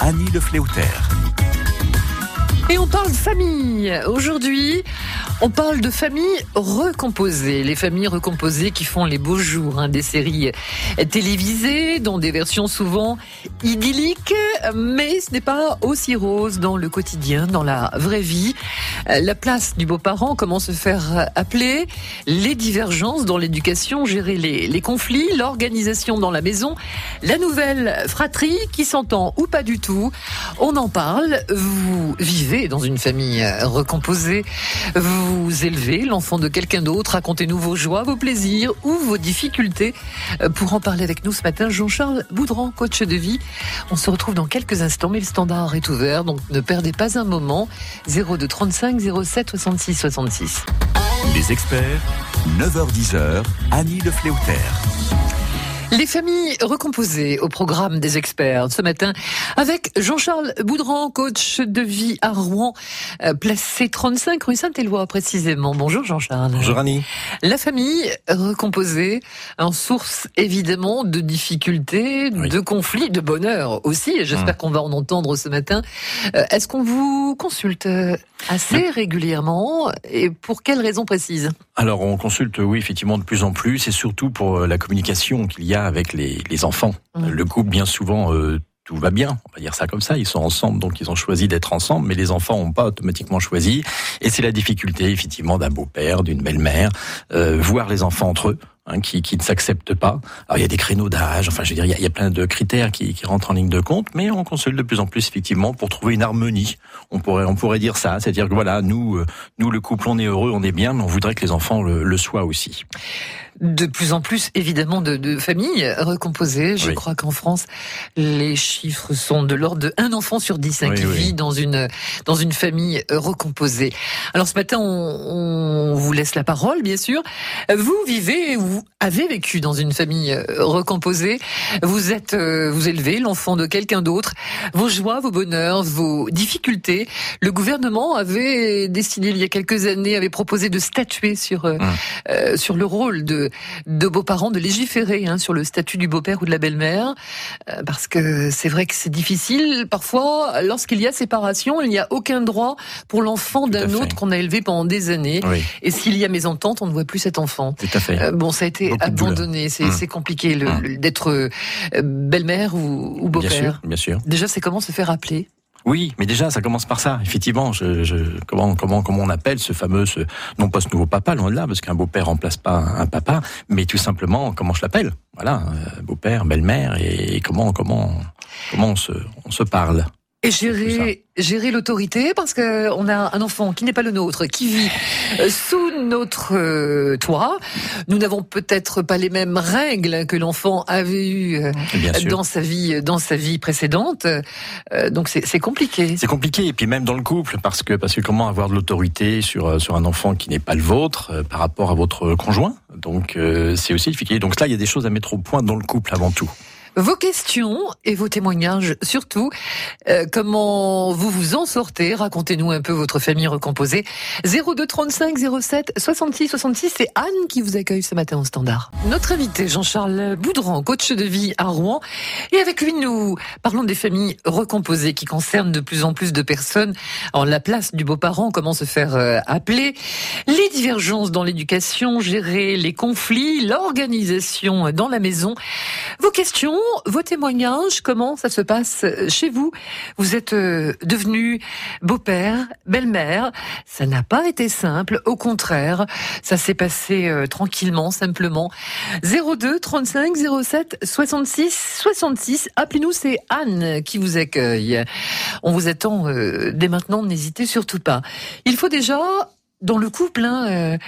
Annie Le Et on parle famille. Aujourd'hui, on parle de familles recomposées, les familles recomposées qui font les beaux jours, hein, des séries télévisées, dont des versions souvent idylliques, mais ce n'est pas aussi rose dans le quotidien, dans la vraie vie. La place du beau-parent, comment se faire appeler, les divergences dans l'éducation, gérer les, conflits, l'organisation dans la maison, la nouvelle fratrie qui s'entend ou pas du tout. On en parle. Vous vivez dans une famille recomposée. Vous élevez l'enfant de quelqu'un d'autre. Racontez-nous vos joies, vos plaisirs ou vos difficultés. Euh, pour en parler avec nous ce matin, Jean-Charles Boudran, coach de vie. On se retrouve dans quelques instants, mais le standard est ouvert, donc ne perdez pas un moment. 02 35 07 66 66. Les experts, 9h10h, Annie Le les familles recomposées au programme des experts ce matin avec Jean-Charles Boudran, coach de vie à Rouen, euh, placé 35 rue Saint-Éloi précisément. Bonjour Jean-Charles. Bonjour Annie. La famille recomposée, en source évidemment de difficultés, de conflits, de bonheur aussi. J'espère hum. qu'on va en entendre ce matin. Euh, est-ce qu'on vous consulte assez régulièrement et pour quelles raisons précises? Alors on consulte oui effectivement de plus en plus et surtout pour euh, la communication qu'il y a avec les, enfants. Mmh. Le couple, bien souvent, euh, tout va bien, on va dire ça comme ça, ils sont ensemble, donc ils ont choisi d'être ensemble, mais les enfants n'ont pas automatiquement choisi, et c'est la difficulté effectivement d'un beau-père, d'une belle-mère, euh, voir les enfants entre eux, hein, qui, qui, ne s'acceptent pas. Alors il y a des créneaux d'âge, enfin je veux dire, il y, a, plein de critères qui, qui, rentrent en ligne de compte, mais on consulte de plus en plus effectivement pour trouver une harmonie. On pourrait, on pourrait dire ça, c'est-à-dire que voilà, nous, euh, nous le couple, on est heureux, on est bien, mais on voudrait que les enfants le, le soient aussi de plus en plus évidemment de, de familles recomposées. Je crois qu'en France, les chiffres sont de l'ordre de un enfant sur dix hein, qui vit dans une dans une famille recomposée. Alors ce matin, on, on, vous laisse la parole, bien sûr. Vous vivez, vous avez vécu dans une famille recomposée. Vous êtes, euh, vous élevez l'enfant de quelqu'un d'autre. Vos joies, vos bonheurs, vos difficultés. Le gouvernement avait décidé il y a quelques années, avait proposé de statuer sur euh, hum. euh sur le rôle de de, beaux-parents de légiférer hein, sur le statut du beau-père ou de la belle-mère, euh, parce que c'est vrai que c'est difficile. Parfois, lorsqu'il y a séparation, il n'y a aucun droit pour l'enfant d'un autre qu'on a élevé pendant des années. Et s'il y a mésentente, on ne voit plus cet enfant. Tout à fait. Euh, bon, ça a été abandonné. C'est mmh. compliqué mmh. d'être euh, belle-mère ou, ou beau-père. Bien sûr, bien sûr. Déjà, c'est comment se faire appeler? Oui, mais déjà, ça commence par ça. Effectivement, je, je, comment, comment, comment on appelle ce fameux, ce, non pas ce nouveau papa, loin de là, parce qu'un beau-père remplace pas un papa, mais tout simplement, comment je l'appelle? Voilà, euh, beau-père, belle-mère, et comment, comment, comment on se, on se parle. Et gérer, gérer l'autorité parce que on a un enfant qui n'est pas le nôtre, qui vit euh, sous notre euh, toit. Nous n'avons peut-être pas les mêmes règles que l'enfant avait eues euh, dans sa vie, dans sa vie précédente. donc c'est compliqué. C'est compliqué et puis même dans le couple parce que parce que comment avoir de l'autorité sur sur un enfant qui n'est pas le vôtre par rapport à votre conjoint? Donc c'est aussi difficile. Donc là il y a des choses à mettre au point dans le couple avant tout vos questions et vos témoignages surtout. Euh, comment vous vous en sortez Racontez-nous un peu votre famille recomposée. 02 35 07 66 66, c'est Anne qui vous accueille ce matin au standard. Notre invité Jean-Charles Boudran, coach de vie à Rouen. Et avec lui, nous parlons des familles recomposées qui concernent de plus en plus de personnes. En la place du beau-parent, comment se faire euh, appeler, les divergences dans l'éducation, gérer les conflits, l'organisation dans la maison. Vos questions vos témoignages, comment ça se passe chez vous Vous êtes euh, devenu beau-père, belle-mère. Ça n'a pas été simple, au contraire, ça s'est passé euh, tranquillement, simplement. 02 35 07 66 66. Appelez-nous, c'est Anne qui vous accueille. On vous attend euh, dès maintenant, n'hésitez surtout pas. Il faut déjà dans le couple, hein,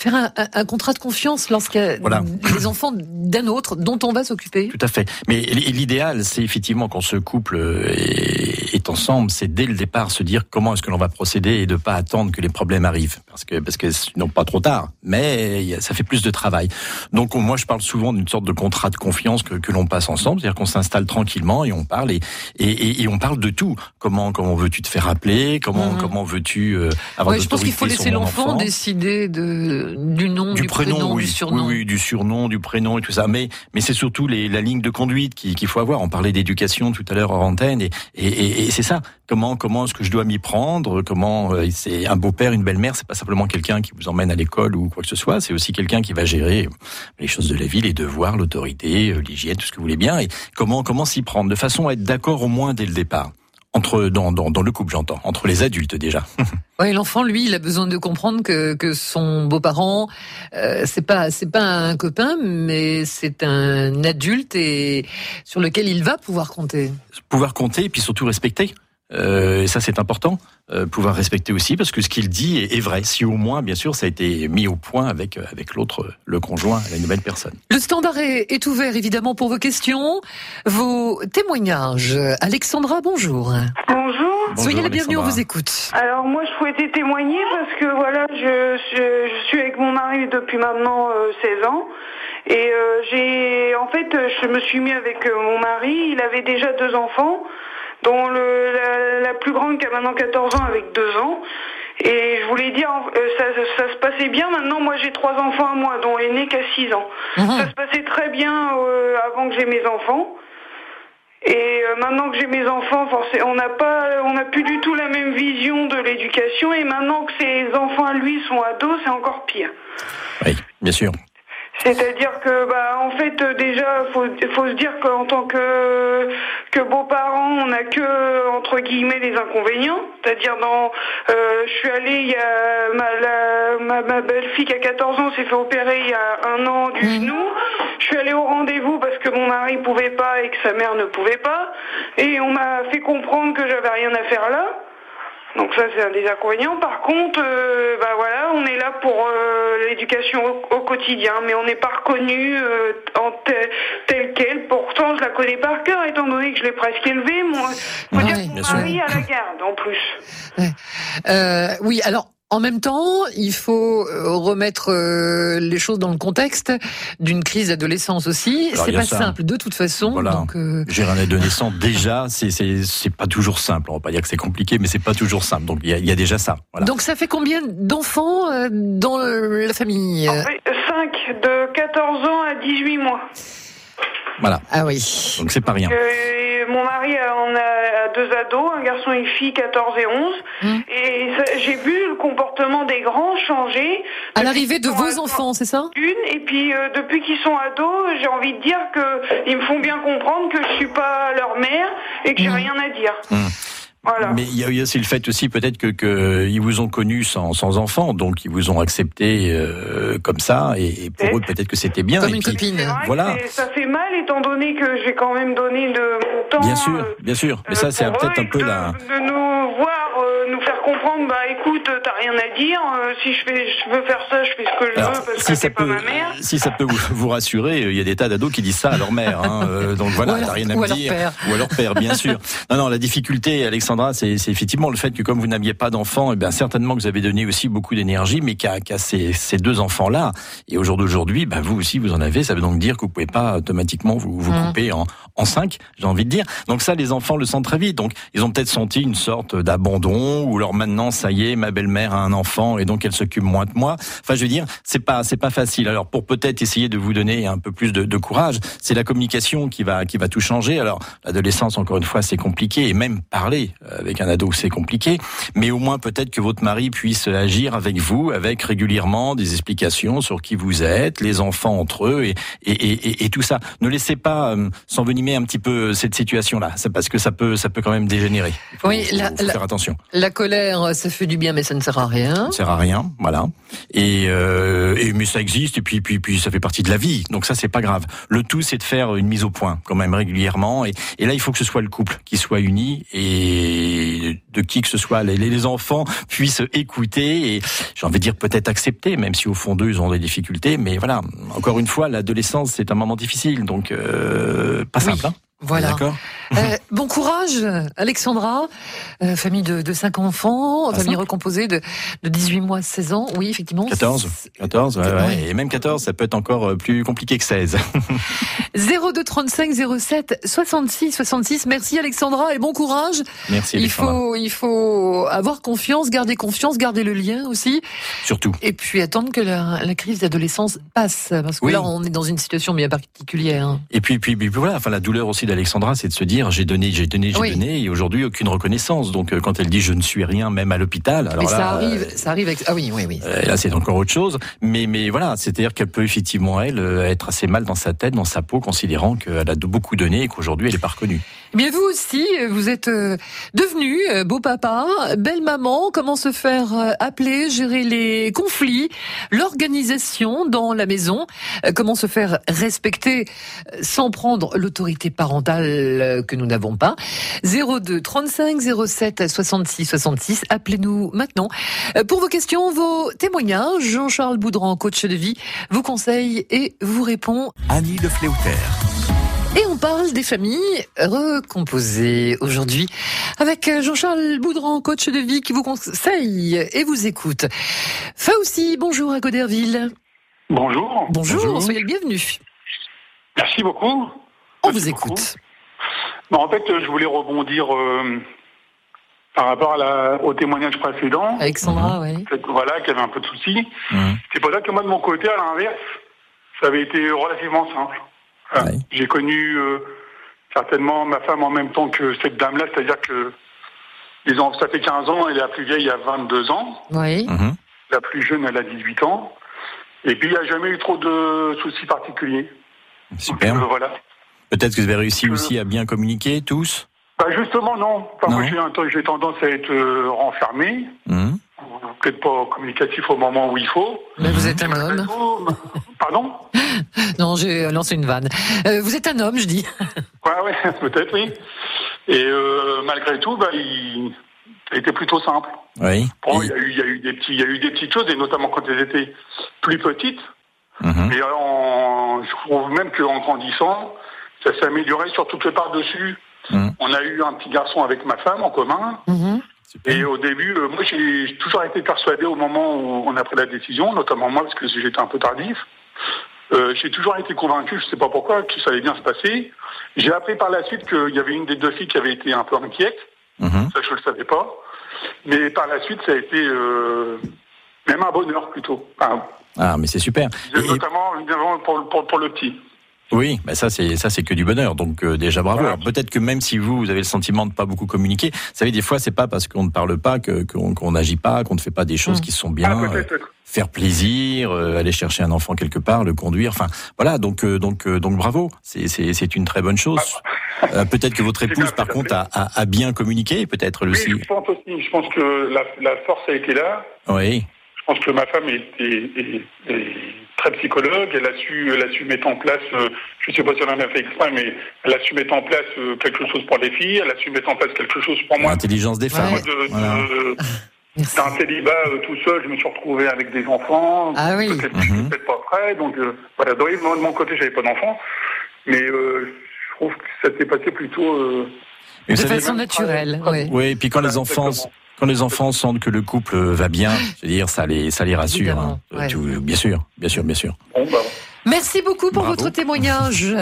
faire un, un, contrat de confiance lorsqu'il y a les enfants d'un autre dont on va s'occuper. Tout à fait. Mais l'idéal, c'est effectivement quand ce couple est ensemble, c'est dès le départ se dire comment est-ce que l'on va procéder et de pas attendre que les problèmes arrivent, parce que parce que non pas trop tard, mais ça fait plus de travail. Donc moi, je parle souvent d'une sorte de contrat de confiance que, que l'on passe ensemble, c'est-à-dire qu'on s'installe tranquillement et on parle et, et, et, on parle de tout. Comment comment veux-tu te faire appeler? Comment mhm. comment veux-tu euh, avoir ouais, Je pense qu'il faut laisser l'enfant décider de du nom, du, prénom, oui. du surnom. Oui, oui, du surnom, du prénom et tout ça. Mais, mais c'est surtout les, la ligne de conduite qu'il faut avoir. On parlait d'éducation tout à l'heure en antenne, et, et, et c'est ça. Comment, comment est-ce que je dois m'y prendre? Comment euh, c'est un beau-père, une belle-mère, c'est pas simplement quelqu'un qui vous emmène à l'école ou quoi que ce soit. C'est aussi quelqu'un qui va gérer les choses de la vie, les devoirs, l'autorité, euh, l'hygiène, tout ce que vous voulez bien. Et comment, comment s'y prendre? De façon à être d'accord au moins dès le départ entre dans, dans, dans le couple, j'entends, entre les adultes déjà. Oui, l'enfant, lui, il a besoin de comprendre que, que son beau-parent, euh, c'est pas c'est pas un copain, mais c'est un adulte et sur lequel il va pouvoir compter. Pouvoir compter et puis surtout respecter. Euh, et ça, c'est important. Euh, pouvoir respecter aussi, parce que ce qu'il dit est, est, vrai. Si au moins, bien sûr, ça a été mis au point avec avec l'autre, le conjoint, la nouvelle personne. Le standard est, est, ouvert évidemment pour vos questions, vos témoignages. Alexandra, bonjour. Bonjour. Bonjour, Soyez la bienvenue, on vous écoute. Alors moi, je souhaitais témoigner parce que voilà, je, je, je suis avec mon mari depuis maintenant euh, 16 ans. Et euh, j'ai, en fait, je me suis mis avec euh, mon mari. Il avait déjà deux enfants, dont le, la, la plus grande qui a maintenant 14 ans avec deux ans. Et je voulais dire, euh, ça, ça, ça, se passait bien. Maintenant, moi, j'ai trois enfants à moi, dont l'aîné qui a 6 ans. Mhm. Ça se passait très bien euh, avant que j'ai mes enfants. Et euh, maintenant que j'ai mes enfants, forcément, on n'a pas, on n'a plus du tout la même vision de l'éducation. Et maintenant que ses enfants à lui sont ados, c'est encore pire. Oui, bien sûr. C'est-à-dire que, bah, en fait, euh, déjà, faut, faut se dire qu'en tant que que beaux-parents, on n'a que entre guillemets les inconvénients. C'est-à-dire, dans, euh, je suis allée, il y a ma, la, ma, ma belle-fille qui a 14 ans s'est fait opérer il y a un an du genou. Je suis allée au rendez-vous parce que mon mari pouvait pas et que sa mère ne pouvait pas, et on m'a fait comprendre que j'avais rien à faire là. Donc ça c'est un des inconvénients. Par contre, euh, bah voilà, on est là pour euh, l'éducation au, au, quotidien, mais on n'est pas reconnu euh, en tel, tel quel. Pourtant, je la connais par cœur, étant donné que je l'ai presque élevée. Moi, faut dire que mon mari à la garde en plus. Euh, oui, alors en même temps, il faut euh, remettre euh, les choses dans le contexte d'une crise d'adolescence aussi. C'est pas ça. simple de toute façon. Voilà. Donc, euh, Gérer un adolescent, déjà, c'est pas toujours simple. On va pas dire que c'est compliqué, mais c'est pas toujours simple. Donc il y a, il y a déjà ça. Voilà. donc ça fait combien d'enfants euh, dans la famille? En fait, 5 de 14 ans à 18 mois. Voilà. Ah oui. Donc c'est pas rien. Euh, mon mari euh, on a deux ados, un garçon et une fille, 14 et 11. Mm. Et ça- j'ai vu le comportement des grands changer. À l'arrivée qu'ils de vos enfants, c'est ça? Une, et puis euh, depuis qu'ils sont ados, j'ai envie de dire que ils me font bien comprendre que je suis pas leur mère et que j'ai Mm. rien à dire. Mm. Voilà. Mais il y, a, aussi le fait aussi peut-être que, que ils vous ont connu sans, sans enfant, donc ils vous ont accepté euh, comme ça, et, et pour eux peut-être que c'était bien. Comme et une puis- copine. Voilà. ça fait mal étant donné que j'ai quand même donné de mon temps. Bien sûr, euh, bien sûr. Mais euh, ça c'est peut-être un peu de, la. de nous nous faire comprendre, bah écoute, t'as rien à dire. euh, si je fais, je veux faire ça, je fais ce que je Alors, veux parce si que ça c'est pas peut, ma mère. si ça peut vous, rassurer, il y a des tas d'ados qui disent ça à leur mère. Hein, euh, donc voilà, t'as rien à ou me dire. père. Ou à leur père, bien sûr. Non, non, la difficulté, Alexandra, c'est effectivement le fait que comme vous n'aviez pas d'enfants, eh bien certainement que vous avez donné aussi beaucoup d'énergie, mais qu'à ces, ces deux enfants-là, et au jour d'aujourd'hui, ben vous aussi vous en avez. Ça veut donc dire que vous pouvez pas automatiquement vous, vous Mhm. couper en, en cinq, j'ai envie de dire. Donc ça, les enfants le sentent très vite. Donc ils ont peut-être senti une sorte d'abandon, ou alors maintenant, ça y est, ma belle-mère a un enfant et donc elle s'occupe moins de moi. Enfin, je veux dire, c'est pas c'est pas facile. Alors pour peut-être essayer de vous donner un peu plus de, de courage, c'est la communication qui va qui va tout changer. Alors l'adolescence, encore une fois, c'est compliqué et même parler avec un ado, c'est compliqué. Mais au moins peut-être que votre mari puisse agir avec vous, avec régulièrement des explications sur qui vous êtes, les enfants entre eux et et, et, tout ça. Ne laissez pas euh, s'envenimer un petit peu cette situation-là, c'est parce que ça peut ça peut quand même dégénérer. Il faut, Oui, la- faut la- faire attention. La colère, ça fait du bien, mais ça ne sert à rien. Ça sert à rien, voilà. Et, euh, et mais ça existe et puis puis puis ça fait partie de la vie. Donc ça c'est pas grave. Le tout c'est de faire une mise au point quand même régulièrement et, et là il faut que ce soit le couple qui soit uni et de qui que ce soit les, les enfants puissent écouter et j'ai envie de dire peut-être accepter même si au fond d'eux ils ont des difficultés mais voilà encore une fois l'adolescence c'est un moment difficile donc euh, pas Oui, simple hein. Voilà. D'accord? Euh, bon courage, Alexandra. Euh, famille de, de 5 enfants, Ah, famille cinq recomposée de, de 18 mois à 16 ans. Oui, effectivement. 14 14, ouais, ouais. Et même 14, ça peut être encore euh, plus compliqué que 16. 02 35 07 66 66. Merci Alexandra et bon courage. Merci Il faut, il faut avoir confiance, garder confiance, garder le lien aussi, Surtout. et puis attendre que la, la crise d'adolescence passe, parce que Oui. là on est dans une situation bien particulière. hein. Et puis, puis, puis voilà, enfin la douleur aussi d'Alexandra, c'est de se dire j'ai donné, j'ai donné, j'ai Oui. donné, et aujourd'hui aucune reconnaissance. Donc euh, quand elle dit je ne suis rien, même à l'hôpital, alors Mais là, ça arrive, euh, ça arrive. Avec... Ah oui, oui, oui. euh, là c'est encore autre chose. Mais, mais voilà, c'est-à-dire qu'elle peut effectivement elle euh, être assez mal dans sa tête, dans sa peau, considérant qu'elle a beaucoup donné et qu'aujourd'hui elle n'est pas reconnue. Eh Bien vous aussi, euh, vous êtes euh, devenu euh, beau papa, belle maman. Comment se faire euh, appeler, gérer les conflits, l'organisation dans la maison, euh, comment se faire respecter euh, sans prendre l'autorité parentale euh, que nous n'avons pas. 02 35 07 66 66. Appelez-nous maintenant Euh, pour vos questions, vos témoignages. Jean-Charles Boudran, coach de vie, vous conseille et vous répond Annie Le Fléauter. et on parle des familles recomposées aujourd'hui avec Jean-Charles Boudran, coach de vie, qui vous conseille et vous écoute. Faussi, bonjour à Goderville. Bonjour. Bonjour, Bonjour. soyez le bienvenu. Merci beaucoup. On Merci vous beaucoup. Bon, en fait, je voulais rebondir euh, par rapport à la, au témoignage précédent. Alexandra, oui. Peut-être, Voilà, qu'il y avait un peu de soucis. Mhm. C'est pour ça que moi, de mon côté, à l'inverse, ça avait été relativement simple. Enfin, Ouais. J'ai connu euh, certainement ma femme en même temps que cette dame-là, c'est-à-dire que ça fait 15 ans, et la plus vieille a 22 ans, Oui. Mhm. la plus jeune, elle a 18 ans. Et puis, il n'y a jamais eu trop de soucis particuliers. Super. Donc, euh, voilà. Peut-être que vous avez réussi Je- aussi à bien communiquer tous. Bah justement non. Enfin, moi Non. j'ai un- j'ai tendance à être euh, renfermé, Mhm. peut-être pas communicatif au moment où il faut. Mais vous êtes un homme. Pardon Non, j'ai lancé une vanne. Euh, vous êtes un homme, je dis. Ouais, ouais, peut-être oui. Et euh, malgré tout, bah, il ça a été plutôt simple. Oui. Bon, il y a eu, il y a eu des petits, il y a eu des petites choses, et notamment quand elles étaient plus petites. Mhm. Et en, je trouve même qu'en grandissant, ça s'est amélioré sur toutes les parts dessus. Mhm. On a eu un petit garçon avec ma femme en commun. Super. Et au début, euh, moi j'ai toujours été persuadé au moment où on a pris la décision, notamment moi parce que j'étais un peu tardif, euh, j'ai toujours été convaincu, je sais pas pourquoi, que ça allait bien se passer. J'ai appris par la suite qu'il y avait une des deux filles qui avait été un peu inquiète, Mhm. ça je le savais pas. Mais par la suite, ça a été euh, même un bonheur plutôt, Enfin, Ah, mais c'est super. Et- notamment évidemment, pour, pour, pour le petit. Oui, bah ça c'est ça c'est que du bonheur. Donc euh, déjà bravo. Voilà. Alors peut-être que même si vous vous avez le sentiment de pas beaucoup communiquer, vous savez des fois c'est pas parce qu'on ne parle pas que qu'on qu'on n'agit pas, qu'on ne fait pas des choses Mm. qui sont Ah, bien. euh, peut-être. faire plaisir, euh, aller chercher un enfant quelque part, le conduire. Enfin voilà. Donc euh, donc euh, donc bravo. C'est c'est c'est une très bonne chose. Euh, peut-être que votre épouse par contre a, a, a bien communiqué, peut-être Oui, aussi. je pense aussi. Je pense que la, la force a été là. Oui. Je pense que ma femme est, est- est- est très psychologue. Elle a su, elle a su mettre en place. euh, je ne sais pas si elle en a fait exprès, mais elle a su mettre en place euh, quelque chose pour les filles. Elle a su mettre en place quelque chose pour moi. L'intelligence des femmes. Ouais. De- de- Voilà. Merci. D'un célibat euh, tout seul, je me suis retrouvé avec des enfants. Ah oui. Peut-être Mhm. peut-être pas prêt. Donc euh, voilà. Donc, moi, de mon côté, j'avais pas d'enfants, mais euh, je trouve que ça s'est passé plutôt. euh, De façon naturelle, oui. Oui, et puis quand Voilà, les enfants, exactement. Quand les enfants sentent que le couple va bien, je veux dire, ça les, ça les rassure. Hein. ouais. Bien sûr, bien sûr, bien sûr. Bon, bah, Merci beaucoup pour Bravo. votre témoignage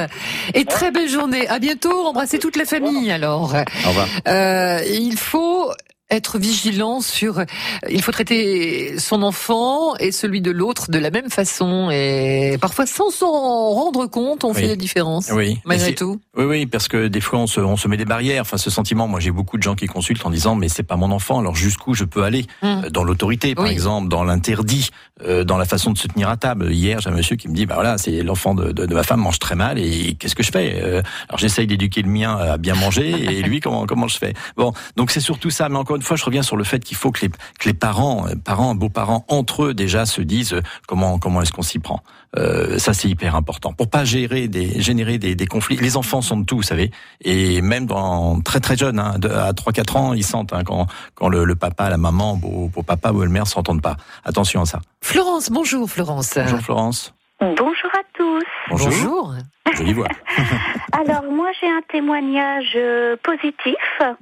et très belle journée. À bientôt. Embrassez toute la famille alors. Au revoir. Euh, il faut être vigilant sur. Il faut traiter son enfant et celui de l'autre de la même façon et parfois sans s'en rendre compte, on Oui. fait la différence. Oui. Malgré tout. Oui, oui, parce que des fois on se, on se met des barrières. Enfin, ce sentiment, moi j'ai beaucoup de gens qui consultent en disant mais c'est pas mon enfant. Alors jusqu'où je peux aller? Hum. Euh, Dans l'autorité, par Oui. exemple, dans l'interdit, euh, dans la façon de se tenir à table. Hier, j'ai un monsieur qui me dit bah voilà, c'est l'enfant de, de, de ma femme mange très mal et qu'est-ce que je fais? Euh, Alors j'essaye d'éduquer le mien à bien manger et lui comment comment je fais? Bon, donc c'est surtout ça. Mais encore une fois, je reviens sur le fait qu'il faut que les que les parents, euh, parents, beaux-parents entre eux déjà se disent euh, comment comment est-ce qu'on s'y prend. Euh, ça c'est hyper important pour pas gérer des générer des, des conflits. Les enfants sont de tout, vous savez, et même dans très très jeunes, hein, de- à 3-4 ans, ils sentent hein, quand quand le, le papa, la maman, beau, beau papa ou le mère s'entendent pas. Attention à ça. Florence, bonjour Florence. Bonjour Florence. Bonjour à tous. Bonjour. Bonjour. Jolie voix. Alors moi j'ai un témoignage positif.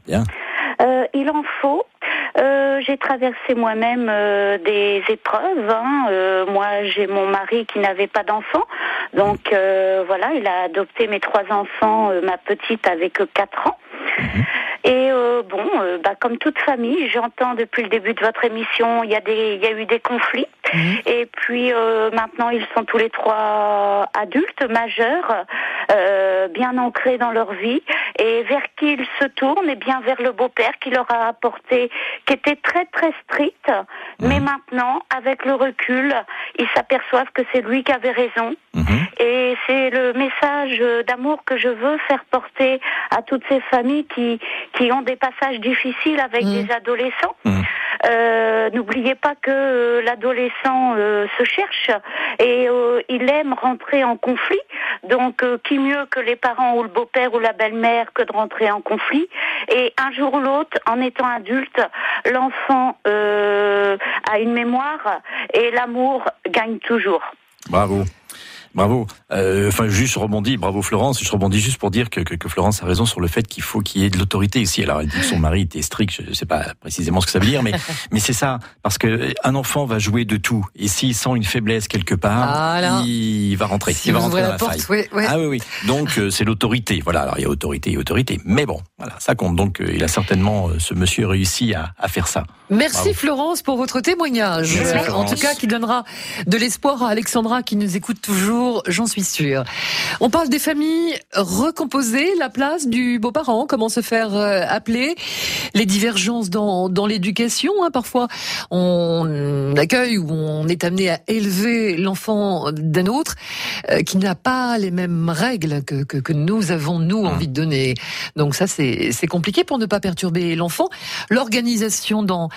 Bien. Euh, il en faut. Euh, j'ai traversé moi-même euh, des épreuves. hein. Moi j'ai mon mari qui n'avait pas d'enfant. Donc voilà, il a adopté mes trois enfants. ma petite que 4 ans. Et euh, bon, euh, bah, comme toute famille, j'entends depuis le début de votre émission, il y a des, il y a eu des conflits. Et puis euh, maintenant, ils sont tous les trois adultes, majeurs, euh, bien ancrés dans leur vie, et vers qui ils se tournent, et bien vers le beau-père qui leur a apporté, qui était très très strict. Mais maintenant, avec le recul, ils s'aperçoivent que c'est lui qui avait raison. Mhm. Et c'est le message d'amour que je veux faire porter à toutes ces familles qui, qui ont des passages difficiles avec Mm. des adolescents. Mm. Euh, N'oubliez pas que euh, l'adolescent euh, se cherche et euh, il aime rentrer en conflit. Donc, euh, qui mieux que les parents ou le beau-père ou la belle-mère que de rentrer en conflit? Et un jour ou l'autre, en étant adulte, l'enfant euh, a une mémoire et l'amour gagne toujours. Bravo. Bravo. Euh, Enfin, juste rebondis. Bravo Florence. Je rebondis juste pour dire que, que, que Florence a raison sur le fait qu'il faut qu'il y ait de l'autorité ici. Alors, elle dit que son mari était strict. Je ne sais pas précisément ce que ça veut dire, mais mais c'est ça. Parce que un enfant va jouer de tout. Et s'il sent une faiblesse quelque part, Voilà. il va rentrer. Si il va rentrer dans la la porte, faille. oui, oui. Ah oui, oui. Donc euh, c'est l'autorité. Voilà. Alors il y a autorité et autorité. Mais bon, voilà, ça compte. Donc euh, il a certainement euh, ce monsieur réussi à, à faire ça. Merci Bravo. Florence pour votre témoignage. Merci, en tout cas, qui donnera de l'espoir à Alexandra qui nous écoute toujours, j'en suis sûre. On parle des familles recomposées, la place du beau-parent, comment se faire euh, appeler, les divergences dans, dans l'éducation. hein. Parfois, on accueille ou on est amené à élever l'enfant d'un autre euh, qui n'a pas les mêmes règles que, que, que nous avons, nous, Mmh. envie de donner. Donc ça, c'est c'est compliqué pour ne pas perturber l'enfant. L'organisation dans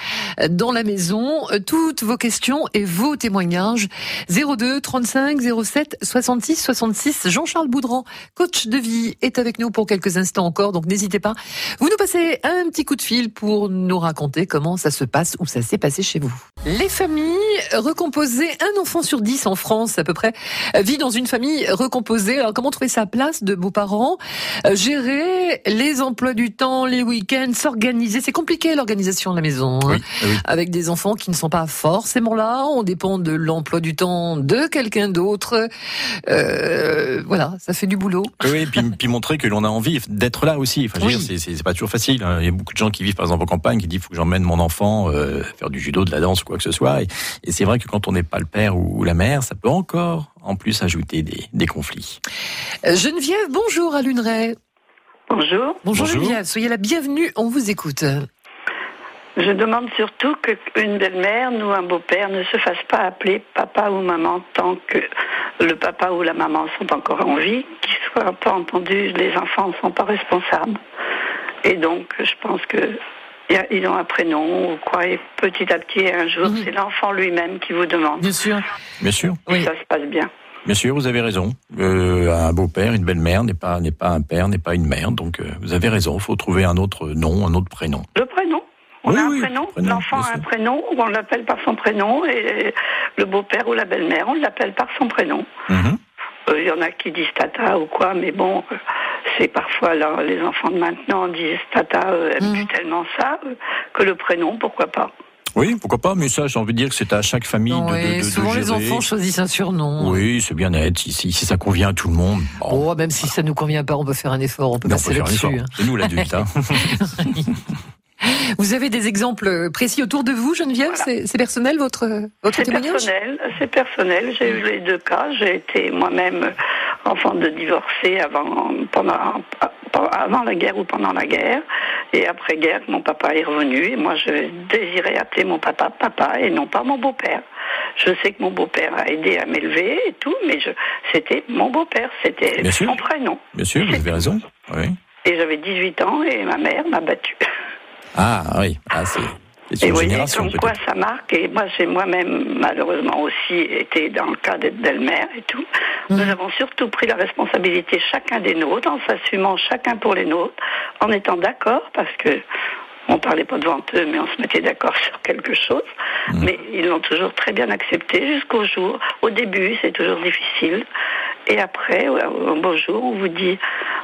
dans la maison, euh, toutes vos questions et vos témoignages 02 35 07 66 66. Jean-Charles Boudran, coach de vie, est avec nous pour quelques instants encore, donc n'hésitez pas. Vous nous passez un petit coup de fil pour nous raconter comment ça se passe ou ça s'est passé chez vous. Les familles recomposées, un enfant sur dix en France à peu près euh, vit dans une famille recomposée. Alors comment trouver sa place de beaux-parents Euh, Gérer les emplois du temps, les week-ends, s'organiser, c'est compliqué l'organisation de la maison. hein oui. avec des enfants qui ne sont pas forcément là. On dépend de l'emploi du temps de quelqu'un d'autre. Euh, voilà, ça fait du boulot. Oui, puis, puis montrer que l'on a envie d'être là aussi. Enfin, je veux Oui. dire, c'est- pas toujours facile. hein. Il y a beaucoup de gens qui vivent, par exemple, en campagne, qui disent faut que j'emmène mon enfant euh, faire du judo, de la danse ou quoi que ce soit. Et, et c'est vrai que quand on n'est pas le père ou, la mère, ça peut encore, en plus, ajouter des, des conflits. Euh, Geneviève, bonjour à Luneray. Bonjour. Bonjour, Bonjour. Geneviève, soyez la bienvenue, on vous écoute. Je demande surtout qu'une belle-mère, nous un beau-père, ne se fasse pas appeler papa ou maman tant que le papa ou la maman sont encore en vie, qu'ils soient pas entendus, les enfants ne sont pas responsables. Et donc, je pense que ils ont un prénom ou quoi, et petit à petit, un jour, c'est l'enfant lui-même qui vous demande. Bien sûr. Bien sûr, Oui. Ça se passe bien. bien sûr, vous avez raison. Euh, un beau-père, une belle-mère n'est pas n'est pas un père, n'est pas une mère. Donc, euh, vous avez raison. Il faut trouver un autre nom, un autre prénom. Le prénom. On Oui, a un oui, prénom, prénom, l'enfant a un prénom, on l'appelle par son prénom, et le beau-père ou la belle-mère, on l'appelle par son prénom. Mhm. Euh, Il y en a qui disent tata ou quoi, mais bon, euh, c'est parfois là, les enfants de maintenant disent tata, euh, Mhm. plus tellement ça euh, que le prénom, pourquoi pas. Oui, pourquoi pas. Mais ça, j'ai envie de dire que c'est à chaque famille Non, de, de, souvent les enfants choisissent un surnom. Oui, c'est bien net. Si, si, si ça convient à tout le monde. bon, Oh, même si ça nous convient pas, on peut faire un effort, on peut mais passer peut faire un là-dessus. effort. hein. C'est nous l'adulte. Hein. Vous avez des exemples précis autour de vous, Geneviève Voilà. C'est personnel votre votre C'est témoignage personnel, c'est personnel. J'ai eu les deux cas. J'ai été moi-même enfant de divorcé avant, pendant, avant la guerre ou pendant la guerre. Et après guerre, mon papa est revenu. Et moi, je désirais appeler mon papa papa et non pas mon beau-père. Je sais que mon beau-père a aidé à m'élever et tout, mais je, c'était mon beau-père. C'était Bien sûr. son prénom. Bien sûr, vous avez raison. Oui. Et j'avais 18 ans et ma mère m'a battue. Ah oui, ah, c'est Et une vous voyez comme quoi ça marque. Et moi, j'ai moi-même malheureusement aussi été dans le cas d'être belle-mère et tout. Nous Mhm. avons surtout pris la responsabilité chacun des nôtres, en s'assumant chacun pour les nôtres, en étant d'accord, parce que On parlait pas devant eux, mais on se mettait d'accord sur quelque chose. Mhm. Mais ils l'ont toujours très bien accepté jusqu'au jour. Au début, c'est toujours difficile. Et après, un beau jour, on vous dit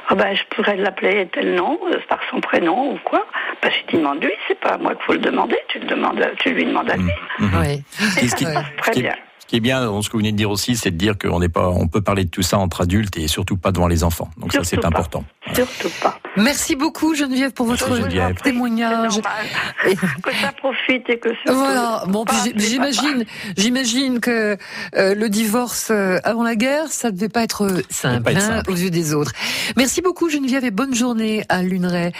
ah ben, je pourrais l'appeler tel nom, euh, par son prénom ou quoi. Ben, je dis demande lui, c'est pas à moi qu'il faut le demander, tu, le demandes, tu lui demandes à lui. Oui. Et ce ça qui- se passe très bien. Ce qui est bien, ce que vous venez de dire aussi, c'est de dire qu'on n'est pas, on peut parler de tout ça entre adultes et surtout pas devant les enfants. Donc ça, c'est important. Surtout pas. Merci beaucoup Geneviève pour votre Geneviève. Témoignage. Et- que ça profite et que surtout Voilà. Bon, puis j'imagine, j'imagine que euh, le divorce euh, avant la guerre, ça devait pas être simple, pas être hein, simple. aux yeux des autres. Merci beaucoup Geneviève et bonne journée à Luneray.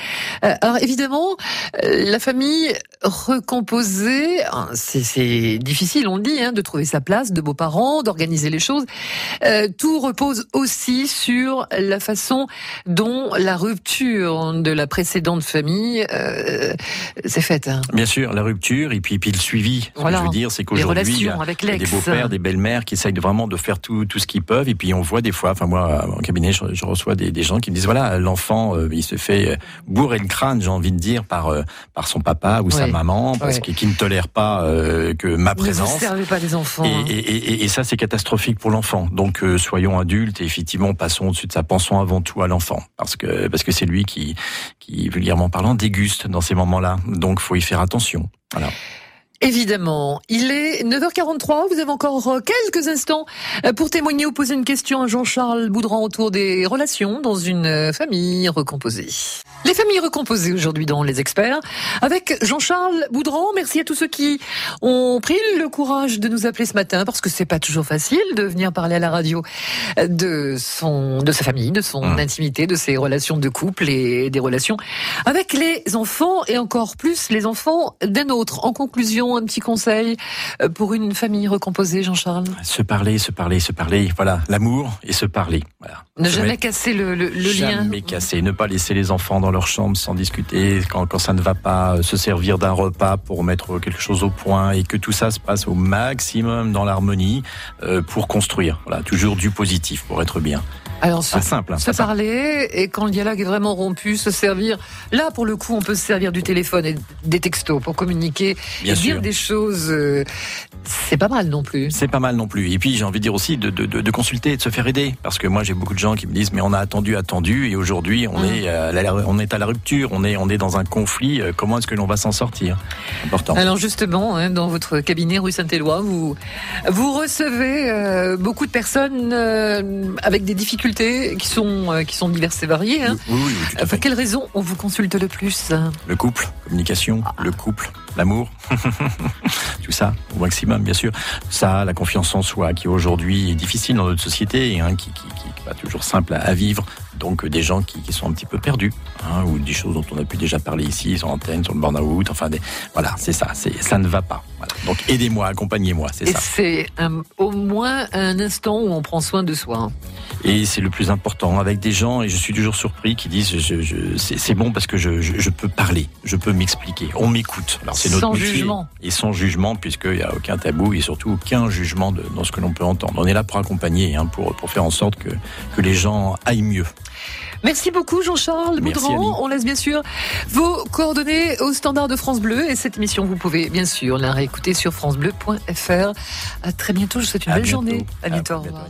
Euh, alors évidemment, euh, la famille recomposée, hein, c'est- c'est difficile, on le dit, hein, de trouver sa place, de beaux-parents, d'organiser les choses. Euh, tout repose aussi sur la façon dont la rupture de la précédente famille euh, s'est faite. hein. Bien sûr, la rupture et puis, puis le suivi. Ce Voilà. que je veux dire, c'est qu'aujourd'hui, il y a avec y a des beaux-pères, des belles-mères qui essayent de vraiment de faire tout, tout ce qu'ils peuvent. Et puis on voit des fois, enfin moi, en cabinet, je, je reçois des, des gens qui me disent voilà, l'enfant, euh, il se fait euh, bourrer le crâne, j'ai envie de dire, par euh, par son papa ou sa maman, parce qu'il qui ne tolère pas euh, que ma Ne vous présence. servez pas des enfants. Et. Et- et- et ça, c'est catastrophique pour l'enfant. Donc, euh, soyons adultes et effectivement, passons au-dessus de ça. Pensons avant tout à l'enfant, parce que parce que c'est lui qui, qui vulgairement parlant, déguste dans ces moments-là. Donc, faut y faire attention. Voilà. Évidemment, il est 9h43, vous avez encore euh, quelques instants euh, pour témoigner ou poser une question à Jean-Charles Boudran autour des relations dans une euh, famille recomposée. Les familles recomposées aujourd'hui dans Les Experts avec Jean-Charles Boudran. Merci à tous ceux qui ont pris le courage de nous appeler ce matin parce que c'est pas toujours facile de venir parler à la radio de son, de sa famille, de son Mmh. intimité, de ses relations de couple et des relations avec les enfants et encore plus les enfants d'un autre. En conclusion, un petit conseil euh, pour une famille recomposée, Jean-Charles? Se parler, se parler, se parler. Voilà, l'amour et se parler. Voilà. Ne jamais casser le, le- le lien. Jamais casser, ne pas laisser les enfants dans leur chambre sans discuter, quand, quand ça ne va pas, euh, se servir d'un repas pour mettre quelque chose au point et que tout ça se passe au maximum dans l'harmonie euh, pour construire. Voilà, toujours du positif pour être bien. Alors, se, Pas simple. hein, se pas simple. parler et quand le dialogue est vraiment rompu, se servir. Là, pour le coup, on peut se servir du téléphone et des textos pour communiquer Bien et dire sûr. des choses. euh, c'est pas mal non plus. C'est pas mal non plus. Et puis j'ai envie de dire aussi de, de, de, de consulter, de se faire aider, parce que moi j'ai beaucoup de gens qui me disent mais on a attendu, attendu, et aujourd'hui on Mm. est à la, on est à la rupture, on est on est dans un conflit. euh, Comment est-ce que l'on va s'en sortir? Important. Alors justement, hein, dans votre cabinet rue Saint-Éloi, vous vous recevez euh, beaucoup de personnes euh, avec des difficultés qui sont qui sont diverses et variées. Hein. Oui, oui, oui, tout à Pour fait. quelle raison on vous consulte le plus? Le couple, communication, Ah. le couple, l'amour, tout ça au maximum, bien sûr. Ça, la confiance en soi, qui aujourd'hui est difficile dans notre société, hein, qui, qui, qui, pas toujours simple à, à vivre. Donc euh, des gens qui, qui sont un petit peu perdus, hein, ou des choses dont on a pu déjà parler ici, sur l'antenne, sur le burn-out, enfin, des, voilà, c'est ça, c'est ça ne va pas. Voilà. Donc aidez-moi, accompagnez-moi, c'est Et ça. c'est au moins un instant où on prend soin de soi. hein. Et c'est le plus important avec des gens, et je suis toujours surpris, qui disent je, je, c'est bon parce que je, je, je peux parler, je peux m'expliquer, on m'écoute. Alors c'est notre Sans métier. jugement. Et sans jugement, puisqu'il n'y a aucun tabou et surtout aucun jugement de, dans ce que l'on peut entendre. On est là pour accompagner, hein, pour, pour faire en sorte que, que les gens aillent mieux. Merci beaucoup Jean-Charles. Boudran. On laisse bien sûr vos coordonnées au standard de France Bleu et cette émission vous pouvez bien sûr la réécouter sur francebleu.fr. À très bientôt, je vous souhaite une À belle bientôt. journée. À À bientôt. au revoir.